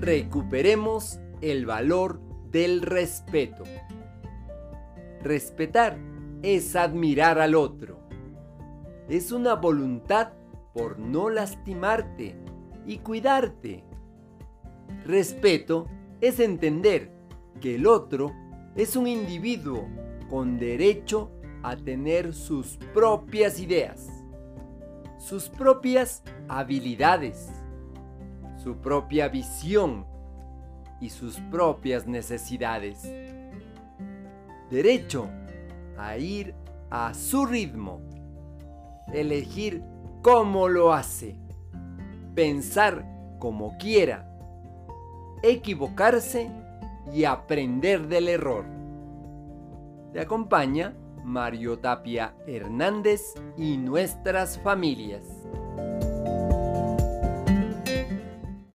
recuperemos el valor del respeto. Respetar es admirar al otro. Es una voluntad por no lastimarte y cuidarte. Respeto es entender que el otro es un individuo con derecho a tener sus propias ideas, sus propias habilidades, su propia visión y sus propias necesidades. Derecho a ir a su ritmo, elegir cómo lo hace, pensar como quiera, equivocarse y aprender del error. Te acompaña Mario Tapia Hernández y nuestras familias.